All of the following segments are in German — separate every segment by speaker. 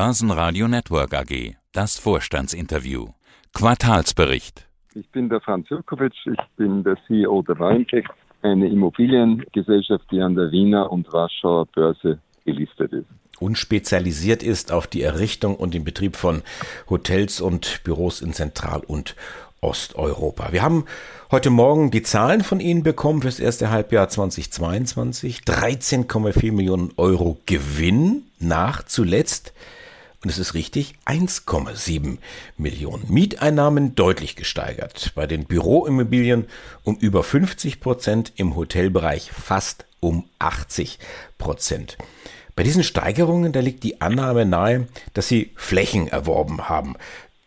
Speaker 1: Börsenradio Network AG. Das Vorstandsinterview. Quartalsbericht.
Speaker 2: Ich bin der Franz Jurkovic, ich bin der CEO der Warentech, eine Immobiliengesellschaft, die an der Wiener und Warschauer Börse gelistet ist
Speaker 3: und spezialisiert ist auf die Errichtung und den Betrieb von Hotels und Büros in Zentral- und Osteuropa. Wir haben heute Morgen die Zahlen von Ihnen bekommen fürs erste Halbjahr 2022. 13,4 Millionen Euro Gewinn nach zuletzt. Und es ist richtig, 1,7 Millionen. Mieteinnahmen deutlich gesteigert. Bei den Büroimmobilien um über 50 Prozent, im Hotelbereich fast um 80 Prozent. Bei diesen Steigerungen, da liegt die Annahme nahe, dass Sie Flächen erworben haben.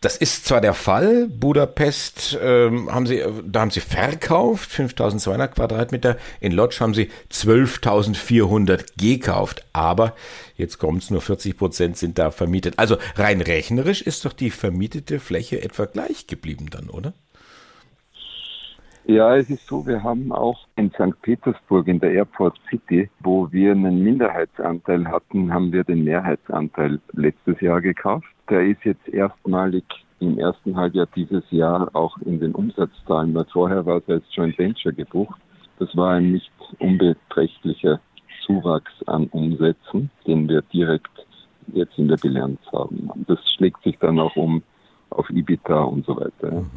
Speaker 3: Das ist zwar der Fall, Budapest ähm, haben sie, da haben sie verkauft, 5200 Quadratmeter, in Lodz haben sie 12.400 gekauft, aber jetzt kommt es, nur 40 Prozent sind da vermietet. Also rein rechnerisch ist doch die vermietete Fläche etwa gleich geblieben dann, oder?
Speaker 2: Ja, es ist so, wir haben auch in St. Petersburg in der Airport City, wo wir einen Minderheitsanteil hatten, haben wir den Mehrheitsanteil letztes Jahr gekauft. Der ist jetzt erstmalig im ersten Halbjahr dieses Jahr auch in den Umsatzzahlen, weil vorher war es als Joint Venture gebucht. Das war ein nicht unbeträchtlicher Zuwachs an Umsätzen, den wir direkt jetzt in der Bilanz haben. Das schlägt sich dann auch um auf EBITDA und so weiter. Mhm.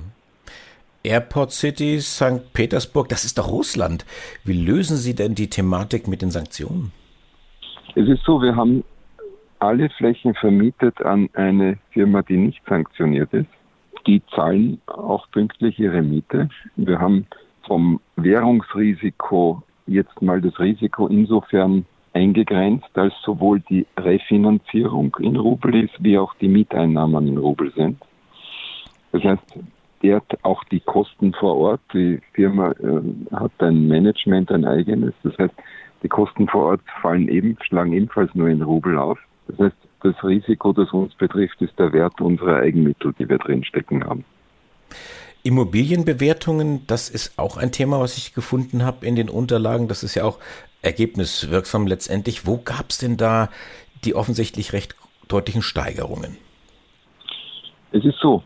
Speaker 3: Airport City, St. Petersburg, das ist doch Russland. Wie lösen Sie denn die Thematik mit den Sanktionen?
Speaker 2: Es ist so, wir haben alle Flächen vermietet an eine Firma, die nicht sanktioniert ist. Die zahlen auch pünktlich ihre Miete. Wir haben vom Währungsrisiko jetzt mal das Risiko insofern eingegrenzt, als sowohl die Refinanzierung in Rubel ist, wie auch die Mieteinnahmen in Rubel sind. Das heißt, dort auch die Kosten vor Ort. Die Firma äh, hat ein Management, ein eigenes. Das heißt, die Kosten vor Ort fallen eben, schlagen ebenfalls nur in Rubel auf. Das heißt, das Risiko, das uns betrifft, ist der Wert unserer Eigenmittel, die wir drinstecken haben.
Speaker 3: Immobilienbewertungen, das ist auch ein Thema, was ich gefunden habe in den Unterlagen. Das ist ja auch ergebniswirksam letztendlich. Wo gab es denn da die offensichtlich recht deutlichen Steigerungen?
Speaker 2: Es ist so,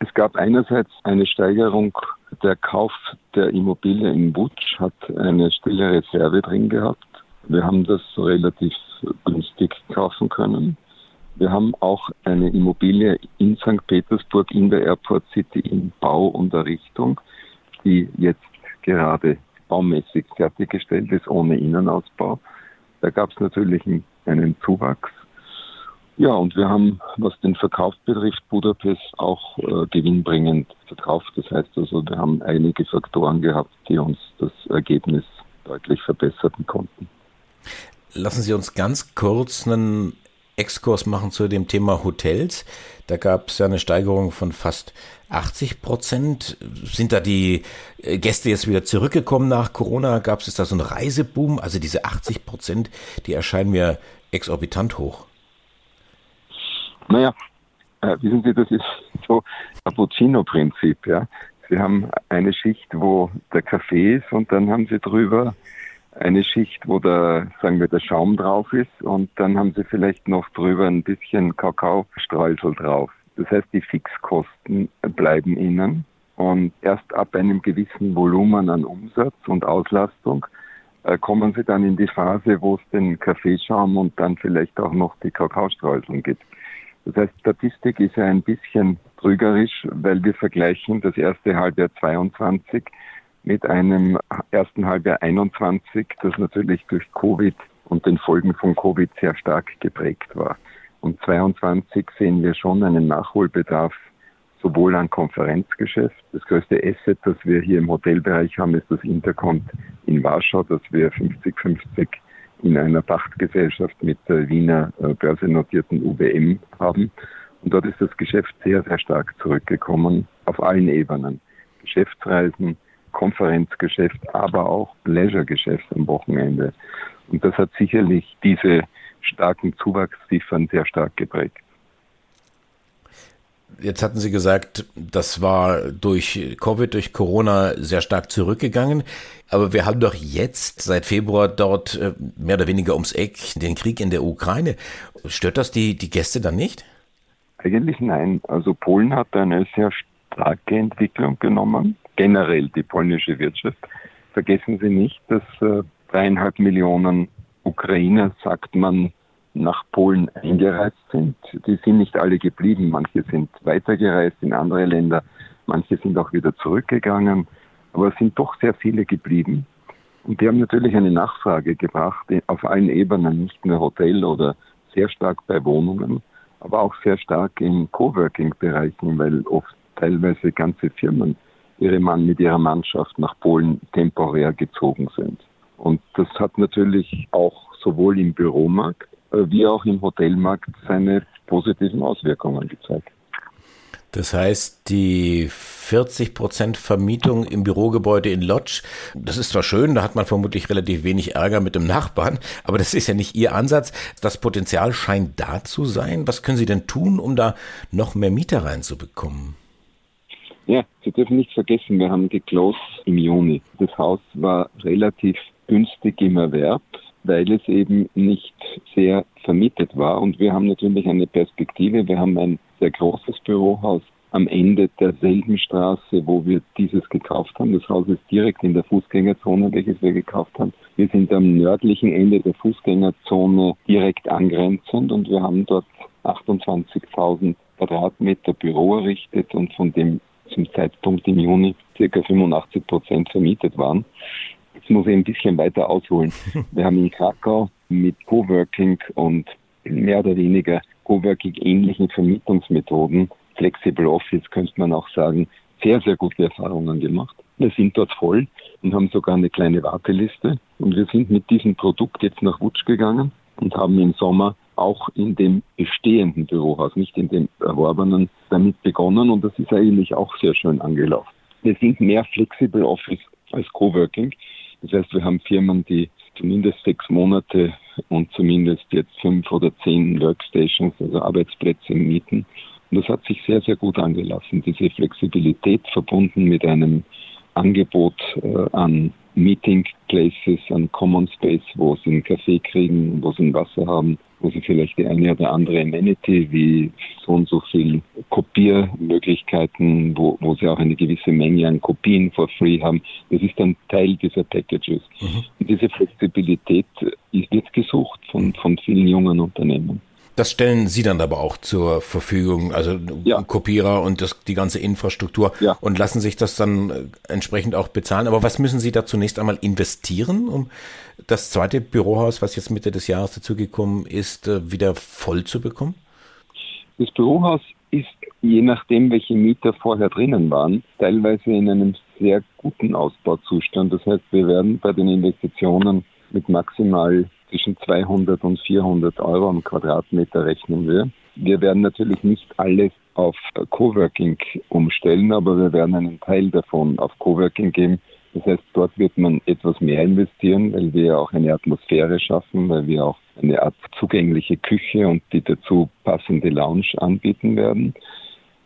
Speaker 2: es gab einerseits eine Steigerung, der Kauf der Immobilie in Butsch hat eine stille Reserve drin gehabt. Wir haben das relativ günstig kaufen können. Wir haben auch eine Immobilie in St. Petersburg in der Airport City in Bau und Errichtung, die jetzt gerade baumäßig fertiggestellt ist, ohne Innenausbau. Da gab es natürlich einen Zuwachs. Ja, und wir haben, was den Verkauf betrifft, Budapest auch äh, gewinnbringend verkauft. Das heißt also, wir haben einige Faktoren gehabt, die uns das Ergebnis deutlich verbessern konnten.
Speaker 3: Lassen Sie uns ganz kurz einen Exkurs machen zu dem Thema Hotels. Da gab es ja eine Steigerung von fast 80 Prozent. Sind da die äh, Gäste jetzt wieder zurückgekommen nach Corona? Gab es da so einen Reiseboom? Also diese 80 Prozent, die erscheinen mir exorbitant hoch.
Speaker 2: Naja, äh, wissen Sie, das ist so Cappuccino-Prinzip. Ja? Sie haben eine Schicht, wo der Kaffee ist und dann haben Sie drüber eine Schicht, wo der, sagen wir, der Schaum drauf ist und dann haben Sie vielleicht noch drüber ein bisschen Kakaostreusel drauf. Das heißt, die Fixkosten bleiben Ihnen und erst ab einem gewissen Volumen an Umsatz und Auslastung äh, kommen Sie dann in die Phase, wo es den Kaffeeschaum und dann vielleicht auch noch die Kakaostreuseln gibt. Das heißt, Statistik ist ja ein bisschen trügerisch, weil wir vergleichen das erste Halbjahr 22 mit einem ersten Halbjahr 21, das natürlich durch Covid und den Folgen von Covid sehr stark geprägt war. Und 22 sehen wir schon einen Nachholbedarf sowohl an Konferenzgeschäft. Das größte Asset, das wir hier im Hotelbereich haben, ist das Intercont in Warschau, das wir 50-50 in einer Pachtgesellschaft mit der Wiener äh, börsennotierten UBM haben. Und dort ist das Geschäft sehr, sehr stark zurückgekommen auf allen Ebenen. Geschäftsreisen, Konferenzgeschäft, aber auch Leisuregeschäft am Wochenende. Und das hat sicherlich diese starken Zuwachsziffern sehr stark geprägt.
Speaker 3: Jetzt hatten Sie gesagt, das war durch Covid, durch Corona sehr stark zurückgegangen. Aber wir haben doch jetzt seit Februar dort äh, mehr oder weniger ums Eck den Krieg in der Ukraine. Stört das die, die Gäste dann nicht?
Speaker 2: Eigentlich nein. Also Polen hat eine sehr starke Entwicklung genommen. Generell die polnische Wirtschaft. Vergessen Sie nicht, dass äh, dreieinhalb Millionen Ukrainer, sagt man, nach Polen eingereist sind. Die sind nicht alle geblieben. Manche sind weitergereist in andere Länder. Manche sind auch wieder zurückgegangen. Aber es sind doch sehr viele geblieben. Und die haben natürlich eine Nachfrage gebracht auf allen Ebenen, nicht nur Hotel oder sehr stark bei Wohnungen, aber auch sehr stark in Coworking-Bereichen, weil oft teilweise ganze Firmen ihre Mann mit ihrer Mannschaft nach Polen temporär gezogen sind. Und das hat natürlich auch sowohl im Büromarkt wie auch im Hotelmarkt seine positiven Auswirkungen gezeigt.
Speaker 3: Das heißt, die 40 Prozent Vermietung im Bürogebäude in Lodz, das ist zwar schön, da hat man vermutlich relativ wenig Ärger mit dem Nachbarn, aber das ist ja nicht Ihr Ansatz. Das Potenzial scheint da zu sein. Was können Sie denn tun, um da noch mehr Mieter reinzubekommen?
Speaker 2: Ja, Sie dürfen nicht vergessen, wir haben geclosed im Juni. Das Haus war relativ günstig im Erwerb weil es eben nicht sehr vermietet war. Und wir haben natürlich eine Perspektive. Wir haben ein sehr großes Bürohaus am Ende derselben Straße, wo wir dieses gekauft haben. Das Haus ist direkt in der Fußgängerzone, welches wir gekauft haben. Wir sind am nördlichen Ende der Fußgängerzone direkt angrenzend und wir haben dort 28.000 Quadratmeter Büro errichtet und von dem zum Zeitpunkt im Juni circa 85 Prozent vermietet waren. Jetzt muss ich ein bisschen weiter ausholen. Wir haben in Krakau mit Coworking und mehr oder weniger Coworking-ähnlichen Vermietungsmethoden, Flexible Office könnte man auch sagen, sehr, sehr gute Erfahrungen gemacht. Wir sind dort voll und haben sogar eine kleine Warteliste. Und wir sind mit diesem Produkt jetzt nach Wutsch gegangen und haben im Sommer auch in dem bestehenden Bürohaus, nicht in dem erworbenen, damit begonnen. Und das ist eigentlich auch sehr schön angelaufen. Wir sind mehr Flexible Office als Coworking. Das heißt, wir haben Firmen, die zumindest sechs Monate und zumindest jetzt fünf oder zehn Workstations, also Arbeitsplätze mieten. Und das hat sich sehr, sehr gut angelassen. Diese Flexibilität verbunden mit einem Angebot äh, an Meeting Places, an Common Space, wo sie einen Kaffee kriegen, wo sie ein Wasser haben, wo sie vielleicht die eine oder andere Amenity wie so und so viel Kopiermöglichkeiten, wo, wo sie auch eine gewisse Menge an Kopien for free haben. Das ist ein Teil dieser Packages. Mhm. Und diese Flexibilität wird gesucht von, von vielen jungen Unternehmen.
Speaker 3: Das stellen Sie dann aber auch zur Verfügung, also ja. Kopierer und das, die ganze Infrastruktur ja. und lassen sich das dann äh, entsprechend auch bezahlen. Aber was müssen Sie da zunächst einmal investieren, um das zweite Bürohaus, was jetzt Mitte des Jahres dazugekommen ist, äh, wieder voll zu bekommen?
Speaker 2: Das Bürohaus ist, je nachdem, welche Mieter vorher drinnen waren, teilweise in einem sehr guten Ausbauzustand. Das heißt, wir werden bei den Investitionen mit maximal zwischen 200 und 400 Euro am Quadratmeter rechnen wir. Wir werden natürlich nicht alles auf Coworking umstellen, aber wir werden einen Teil davon auf Coworking geben. Das heißt, dort wird man etwas mehr investieren, weil wir auch eine Atmosphäre schaffen, weil wir auch eine Art zugängliche Küche und die dazu passende Lounge anbieten werden.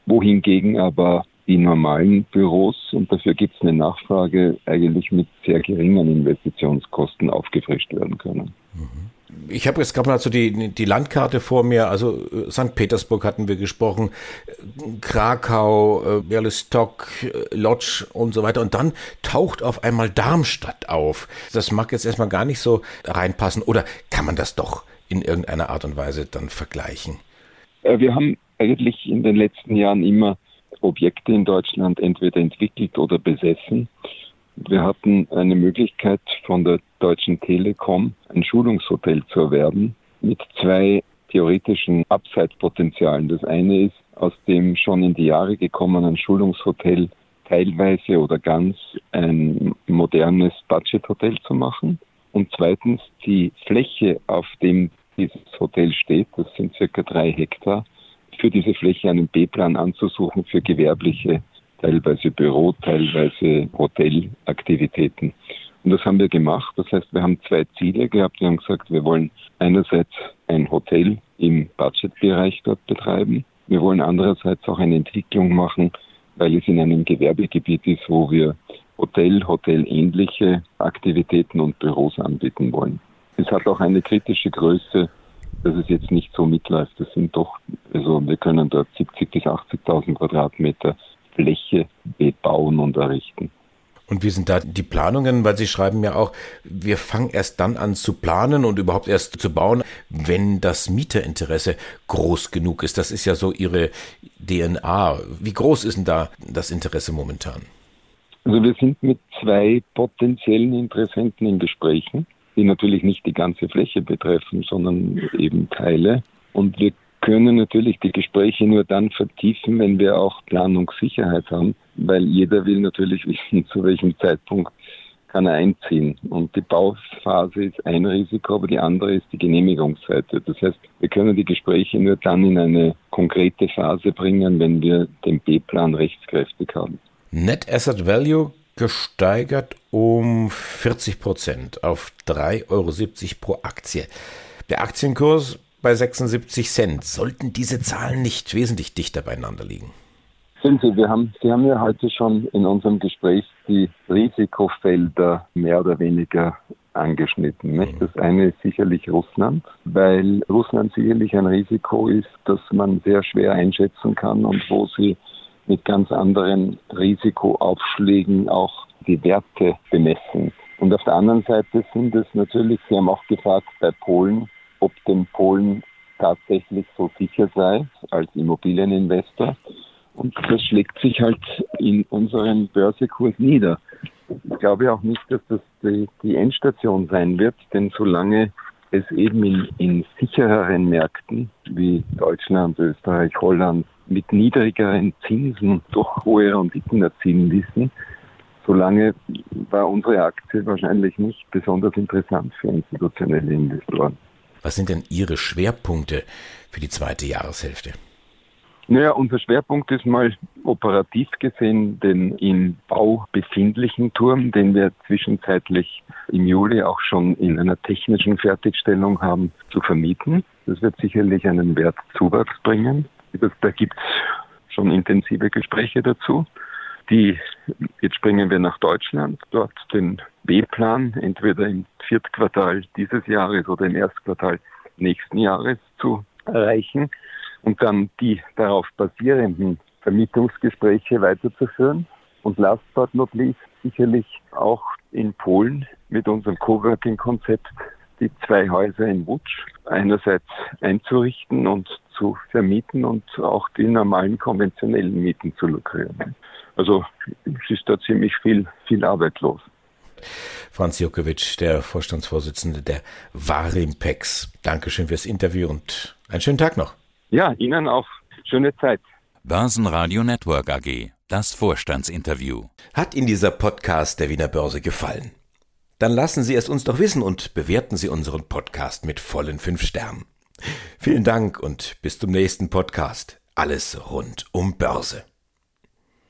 Speaker 2: Wohingegen aber die normalen Büros, und dafür gibt es eine Nachfrage, eigentlich mit sehr geringen Investitionskosten aufgefrischt werden können.
Speaker 3: Ich habe jetzt gerade mal so die, die Landkarte vor mir, also äh, St. Petersburg hatten wir gesprochen, Krakau, äh, Bialystok, äh, Lodz und so weiter. Und dann taucht auf einmal Darmstadt auf. Das mag jetzt erstmal gar nicht so reinpassen. Oder kann man das doch in irgendeiner Art und Weise dann vergleichen?
Speaker 2: Wir haben eigentlich in den letzten Jahren immer Objekte in Deutschland entweder entwickelt oder besessen. Wir hatten eine Möglichkeit von der Deutschen Telekom ein Schulungshotel zu erwerben mit zwei theoretischen Upside-Potenzialen. Das eine ist, aus dem schon in die Jahre gekommenen Schulungshotel teilweise oder ganz ein modernes Budget-Hotel zu machen. Und zweitens die Fläche, auf dem dieses Hotel steht, das sind circa drei Hektar, für diese Fläche einen B-Plan anzusuchen für gewerbliche, teilweise Büro, teilweise Hotelaktivitäten. Und das haben wir gemacht. Das heißt, wir haben zwei Ziele gehabt. Wir haben gesagt, wir wollen einerseits ein Hotel im Budgetbereich dort betreiben. Wir wollen andererseits auch eine Entwicklung machen, weil es in einem Gewerbegebiet ist, wo wir Hotel, hotelähnliche Aktivitäten und Büros anbieten wollen. Es hat auch eine kritische Größe, dass es jetzt nicht so mitläuft. Das sind doch, also wir können dort 70.000 bis 80.000 Quadratmeter Fläche bebauen und errichten.
Speaker 3: Und wie sind da die Planungen? Weil Sie schreiben ja auch, wir fangen erst dann an zu planen und überhaupt erst zu bauen, wenn das Mieterinteresse groß genug ist. Das ist ja so Ihre DNA. Wie groß ist denn da das Interesse momentan?
Speaker 2: Also wir sind mit zwei potenziellen Interessenten in Gesprächen, die natürlich nicht die ganze Fläche betreffen, sondern eben Teile. Und wir können natürlich die Gespräche nur dann vertiefen, wenn wir auch Planungssicherheit haben, weil jeder will natürlich wissen, zu welchem Zeitpunkt kann er einziehen. Und die Bauphase ist ein Risiko, aber die andere ist die Genehmigungsseite. Das heißt, wir können die Gespräche nur dann in eine konkrete Phase bringen, wenn wir den B-Plan rechtskräftig haben.
Speaker 3: Net Asset Value gesteigert um 40 Prozent auf 3,70 Euro pro Aktie. Der Aktienkurs bei 76 Cent. Sollten diese Zahlen nicht wesentlich dichter beieinander liegen?
Speaker 2: Sind Sie, wir haben, Sie haben ja heute schon in unserem Gespräch die Risikofelder mehr oder weniger angeschnitten. Nicht? Das eine ist sicherlich Russland, weil Russland sicherlich ein Risiko ist, das man sehr schwer einschätzen kann und wo sie mit ganz anderen Risikoaufschlägen auch die Werte bemessen. Und auf der anderen Seite sind es natürlich, Sie haben auch gefragt bei Polen, ob dem Polen tatsächlich so sicher sei als Immobilieninvestor. Und das schlägt sich halt in unseren Börsekurs nieder. Ich glaube auch nicht, dass das die, die Endstation sein wird, denn solange es eben in, in sichereren Märkten wie Deutschland, Österreich, Holland mit niedrigeren Zinsen doch hohe Renditen erzielen ließen, solange war unsere Aktie wahrscheinlich nicht besonders interessant für institutionelle Investoren.
Speaker 3: Was sind denn Ihre Schwerpunkte für die zweite Jahreshälfte?
Speaker 2: Naja, unser Schwerpunkt ist mal operativ gesehen den im Bau befindlichen Turm, den wir zwischenzeitlich im Juli auch schon in einer technischen Fertigstellung haben, zu vermieten. Das wird sicherlich einen Wertzuwachs bringen. Da gibt es schon intensive Gespräche dazu. Die, jetzt springen wir nach Deutschland, dort den B-Plan entweder im Viertquartal dieses Jahres oder im Erstquartal nächsten Jahres zu erreichen und dann die darauf basierenden Vermietungsgespräche weiterzuführen. Und last but not least sicherlich auch in Polen mit unserem Coworking-Konzept die zwei Häuser in Wutsch einerseits einzurichten und zu vermieten und auch die normalen konventionellen Mieten zu lukrieren. Also es ist da ziemlich viel, viel Arbeit los.
Speaker 3: Franz Jokowitsch, der Vorstandsvorsitzende der Warimpex. Dankeschön fürs Interview und einen schönen Tag noch.
Speaker 2: Ja, Ihnen auch. Schöne Zeit.
Speaker 1: Börsenradio Network AG. Das Vorstandsinterview.
Speaker 3: Hat Ihnen dieser Podcast der Wiener Börse gefallen? Dann lassen Sie es uns doch wissen und bewerten Sie unseren Podcast mit vollen fünf Sternen. Vielen Dank und bis zum nächsten Podcast. Alles rund um Börse.